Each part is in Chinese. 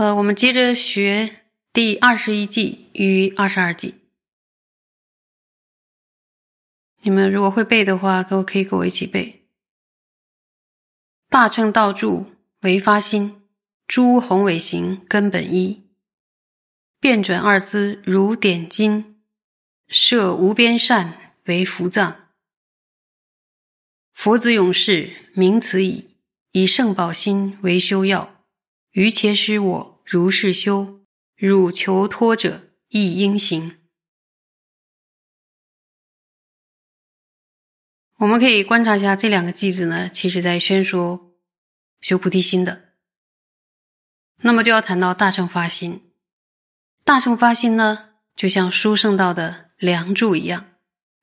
呃，我们接着学第二十一计与二十二计。你们如果会背的话，可可以跟我一起背：大乘道柱为发心，诸宏伟行根本一，变转二思如点金，设无边善为福藏。佛子勇士名此矣，以圣宝心为修要。于且使我如是修，汝求脱者亦应行。我们可以观察一下这两个句子呢，其实在宣说修菩提心的。那么就要谈到大乘发心。大乘发心呢，就像书圣道的梁柱一样，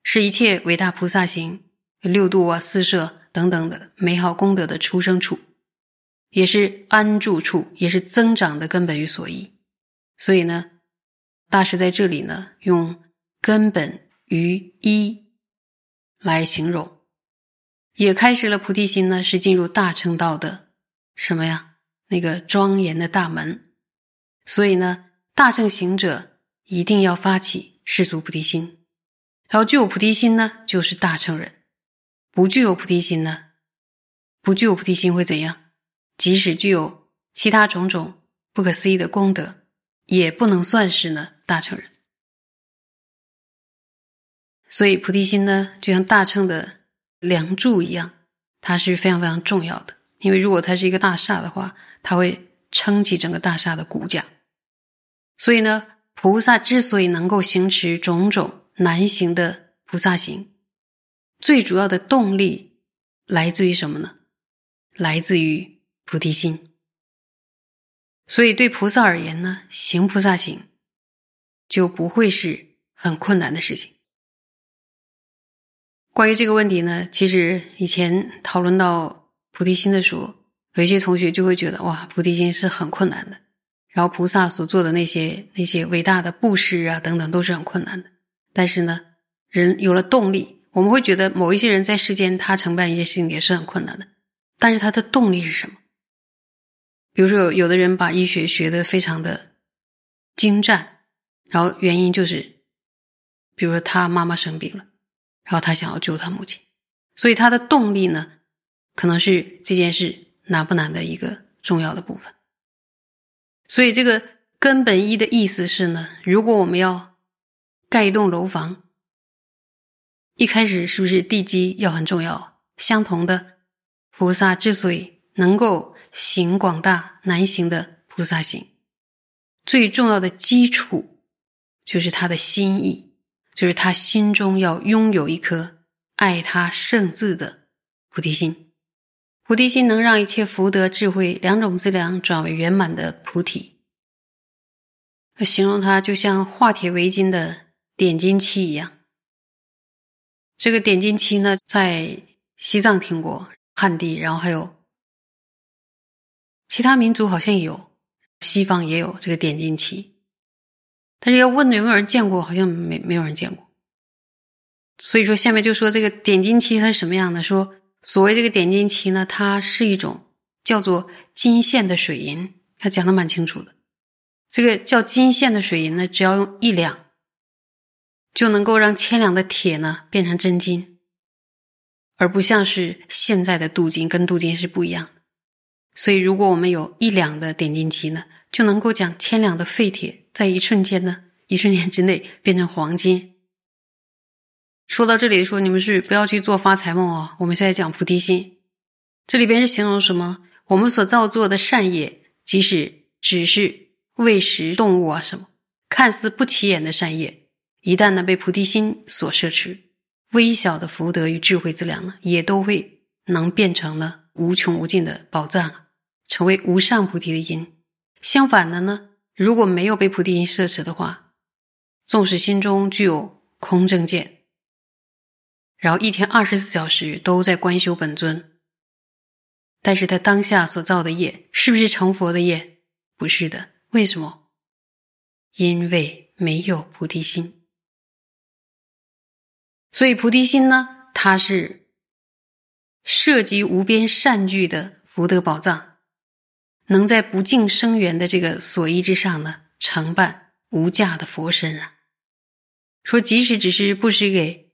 是一切伟大菩萨行、六度啊、四摄等等的美好功德的出生处。也是安住处，也是增长的根本与所依。所以呢，大师在这里呢，用根本于一来形容，也开始了菩提心呢，是进入大乘道的什么呀？那个庄严的大门。所以呢，大乘行者一定要发起世俗菩提心，然后具有菩提心呢，就是大乘人；不具有菩提心呢，不具有菩提心会怎样？即使具有其他种种不可思议的功德，也不能算是呢大乘人。所以菩提心呢，就像大乘的梁柱一样，它是非常非常重要的。因为如果它是一个大厦的话，它会撑起整个大厦的骨架。所以呢，菩萨之所以能够行持种种难行的菩萨行，最主要的动力来自于什么呢？来自于。菩提心，所以对菩萨而言呢，行菩萨行就不会是很困难的事情。关于这个问题呢，其实以前讨论到菩提心的时候，有一些同学就会觉得哇，菩提心是很困难的。然后菩萨所做的那些那些伟大的布施啊等等都是很困难的。但是呢，人有了动力，我们会觉得某一些人在世间他承办一些事情也是很困难的。但是他的动力是什么？比如说，有有的人把医学学的非常的精湛，然后原因就是，比如说他妈妈生病了，然后他想要救他母亲，所以他的动力呢，可能是这件事难不难的一个重要的部分。所以这个根本一的意思是呢，如果我们要盖一栋楼房，一开始是不是地基要很重要？相同的，菩萨之所以能够。行广大难行的菩萨行，最重要的基础就是他的心意，就是他心中要拥有一颗爱他圣字的菩提心。菩提心能让一切福德智慧两种资粮转为圆满的菩提。形容它就像化铁为金的点金漆一样。这个点金漆呢，在西藏听过，汉地，然后还有。其他民族好像有，西方也有这个点金漆，但是要问有没有人见过，好像没没有人见过。所以说，下面就说这个点金漆它是什么样的？说所谓这个点金漆呢，它是一种叫做金线的水银，他讲的蛮清楚的。这个叫金线的水银呢，只要用一两，就能够让千两的铁呢变成真金，而不像是现在的镀金，跟镀金是不一样。所以，如果我们有一两的点金漆呢，就能够将千两的废铁在一瞬间呢，一瞬间之内变成黄金。说到这里，说你们是不要去做发财梦哦。我们现在讲菩提心，这里边是形容什么？我们所造作的善业，即使只是喂食动物啊什么，看似不起眼的善业，一旦呢被菩提心所摄持，微小的福德与智慧资粮呢，也都会能变成了无穷无尽的宝藏。成为无上菩提的因，相反的呢，如果没有被菩提因摄持的话，纵使心中具有空正见，然后一天二十四小时都在观修本尊，但是他当下所造的业是不是成佛的业？不是的。为什么？因为没有菩提心。所以菩提心呢，它是涉及无边善聚的福德宝藏。能在不净生源的这个所依之上呢，承办无价的佛身啊。说即使只是布施给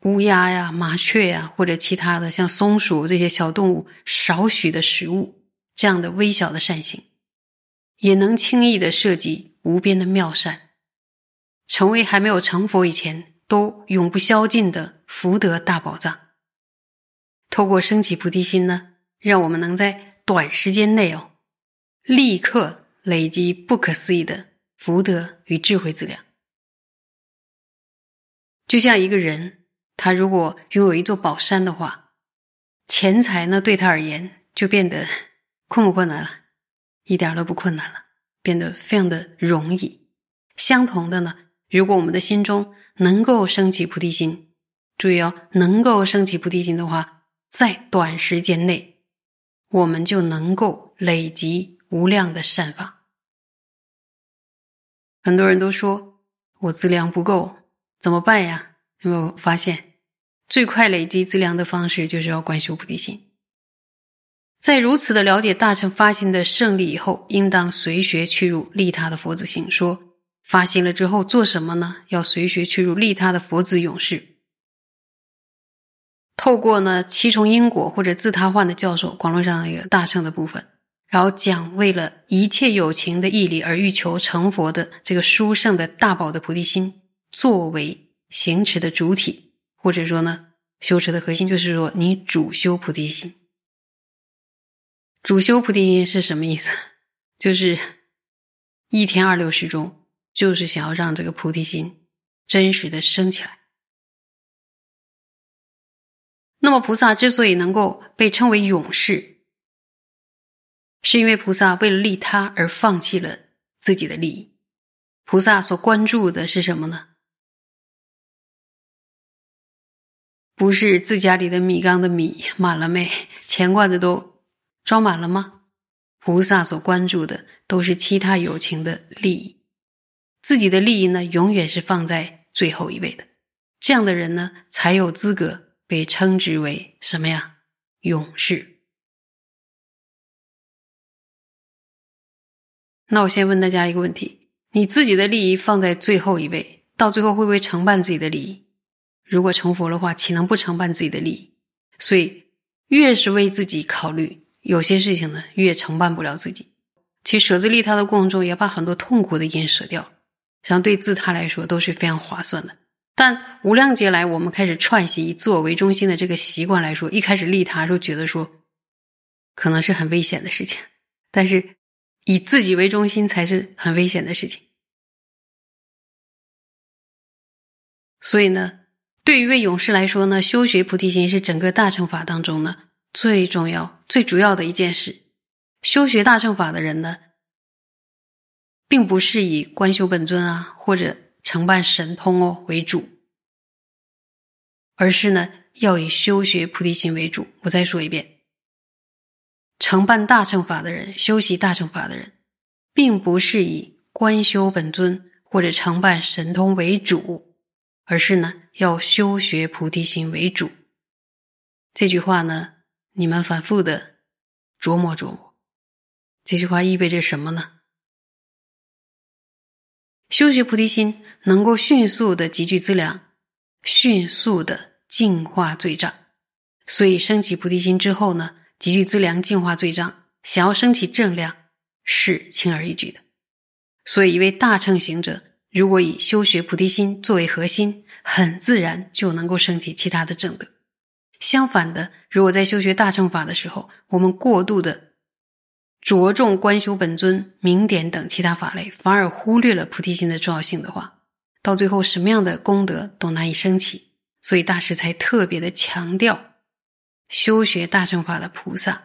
乌鸦呀、麻雀呀，或者其他的像松鼠这些小动物少许的食物，这样的微小的善行，也能轻易的涉及无边的妙善，成为还没有成佛以前都永不消尽的福德大宝藏。透过升起菩提心呢，让我们能在短时间内哦，立刻累积不可思议的福德与智慧资粮。就像一个人，他如果拥有一座宝山的话，钱财呢对他而言就变得困不困难了？一点都不困难了，变得非常的容易。相同的呢，如果我们的心中能够升起菩提心，注意哦，能够升起菩提心的话，在短时间内，我们就能够累积无量的善法。很多人都说我资粮不够。怎么办呀？有没有发现，最快累积资粮的方式就是要观修菩提心。在如此的了解大乘发心的胜利以后，应当随学去入利他的佛子行。说发心了之后做什么呢？要随学去入利他的佛子勇士。透过呢七重因果或者自他换的教授，广络上一个大乘的部分，然后讲为了一切有情的义理而欲求成佛的这个殊胜的大宝的菩提心。作为行持的主体，或者说呢，修持的核心，就是说你主修菩提心。主修菩提心是什么意思？就是一天二六时中，就是想要让这个菩提心真实的升起来。那么菩萨之所以能够被称为勇士，是因为菩萨为了利他而放弃了自己的利益。菩萨所关注的是什么呢？不是自家里的米缸的米满了没？钱罐子都装满了吗？菩萨所关注的都是其他有情的利益，自己的利益呢，永远是放在最后一位的。这样的人呢，才有资格被称之为什么呀？勇士。那我先问大家一个问题：你自己的利益放在最后一位，到最后会不会承办自己的利益？如果成佛的话，岂能不承办自己的利益？所以，越是为自己考虑，有些事情呢，越承办不了自己。其实舍自利他的过程中，也把很多痛苦的因舍掉，相对自他来说都是非常划算的。但无量劫来，我们开始串习以自我为中心的这个习惯来说，一开始利他时候觉得说，可能是很危险的事情，但是以自己为中心才是很危险的事情。所以呢。对于一位勇士来说呢，修学菩提心是整个大乘法当中呢最重要、最主要的一件事。修学大乘法的人呢，并不是以观修本尊啊或者承办神通哦为主，而是呢要以修学菩提心为主。我再说一遍，承办大乘法的人、修习大乘法的人，并不是以观修本尊或者承办神通为主。而是呢，要修学菩提心为主。这句话呢，你们反复的琢磨琢磨。这句话意味着什么呢？修学菩提心能够迅速的集聚资粮，迅速的净化罪障。所以升起菩提心之后呢，集聚资粮，净化罪障，想要升起正量是轻而易举的。所以一位大乘行者。如果以修学菩提心作为核心，很自然就能够升起其他的正德。相反的，如果在修学大乘法的时候，我们过度的着重观修本尊、明点等其他法类，反而忽略了菩提心的重要性的话，到最后什么样的功德都难以升起。所以大师才特别的强调，修学大乘法的菩萨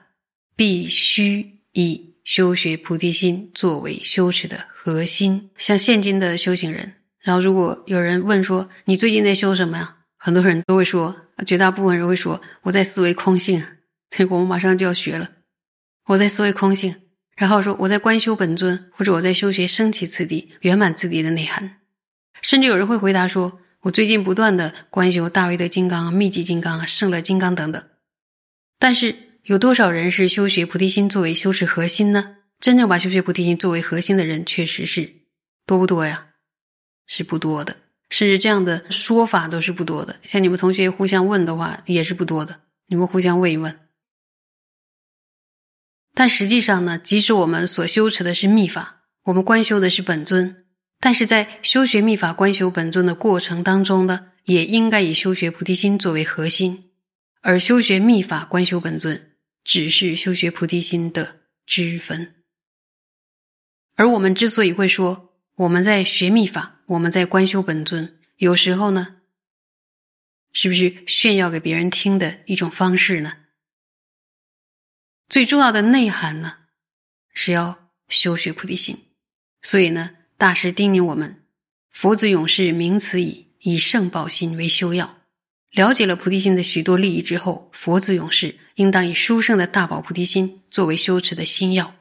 必须以。修学菩提心作为修持的核心，像现今的修行人，然后如果有人问说你最近在修什么呀？很多人都会说，绝大部分人会说我在思维空性。对，我们马上就要学了，我在思维空性，然后说我在观修本尊，或者我在修学升起次第、圆满次第的内涵。甚至有人会回答说，我最近不断的观修大威德金刚、密集金刚、胜乐金刚等等。但是有多少人是修学菩提心作为修持核心呢？真正把修学菩提心作为核心的人，确实是多不多呀？是不多的，甚至这样的说法都是不多的。像你们同学互相问的话，也是不多的。你们互相问一问。但实际上呢，即使我们所修持的是密法，我们观修的是本尊，但是在修学密法、观修本尊的过程当中呢，也应该以修学菩提心作为核心，而修学密法、观修本尊，只是修学菩提心的支分。而我们之所以会说我们在学密法，我们在观修本尊，有时候呢，是不是炫耀给别人听的一种方式呢？最重要的内涵呢，是要修学菩提心。所以呢，大师叮咛我们：“佛子勇士名此矣，以圣宝心为修要。”了解了菩提心的许多利益之后，佛子勇士应当以殊胜的大宝菩提心作为修持的心要。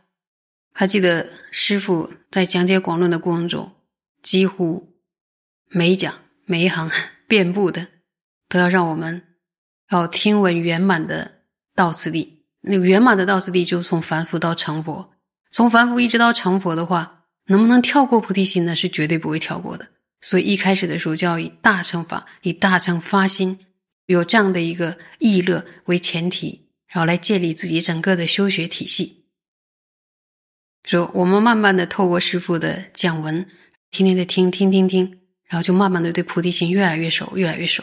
还记得师傅在讲解广论的过程中，几乎每讲每一行遍布的，都要让我们要听闻圆满的道次第。那圆满的道次第，就从凡夫到成佛，从凡夫一直到成佛的话，能不能跳过菩提心呢？是绝对不会跳过的。所以一开始的时候就要以大乘法、以大乘发心，有这样的一个意乐为前提，然后来建立自己整个的修学体系。说我们慢慢的透过师父的讲文，天天的听听听听，然后就慢慢的对菩提心越来越熟，越来越熟，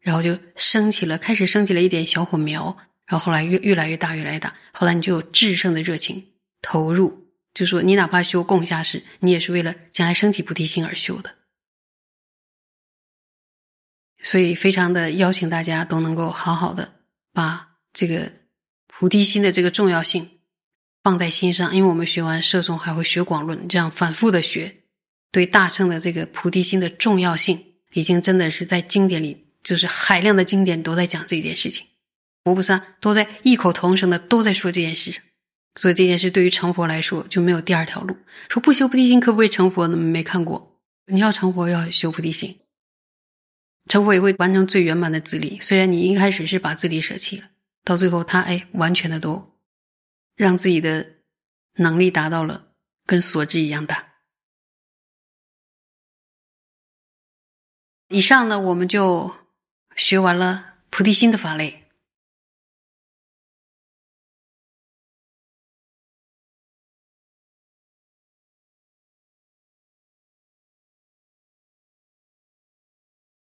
然后就升起了，开始升起了一点小火苗。然后后来越越来越大，越来越大。后来你就有制胜的热情投入，就说你哪怕修共下士，你也是为了将来升起菩提心而修的。所以，非常的邀请大家都能够好好的把这个菩提心的这个重要性放在心上，因为我们学完摄诵还会学广论，这样反复的学，对大乘的这个菩提心的重要性，已经真的是在经典里，就是海量的经典都在讲这件事情。佛菩萨都在异口同声的都在说这件事，所以这件事对于成佛来说就没有第二条路。说不修菩提心可不可以成佛呢？没看过。你要成佛要修菩提心，成佛也会完成最圆满的自利。虽然你一开始是把自利舍弃了，到最后他哎完全的都让自己的能力达到了跟所知一样大。以上呢，我们就学完了菩提心的法类。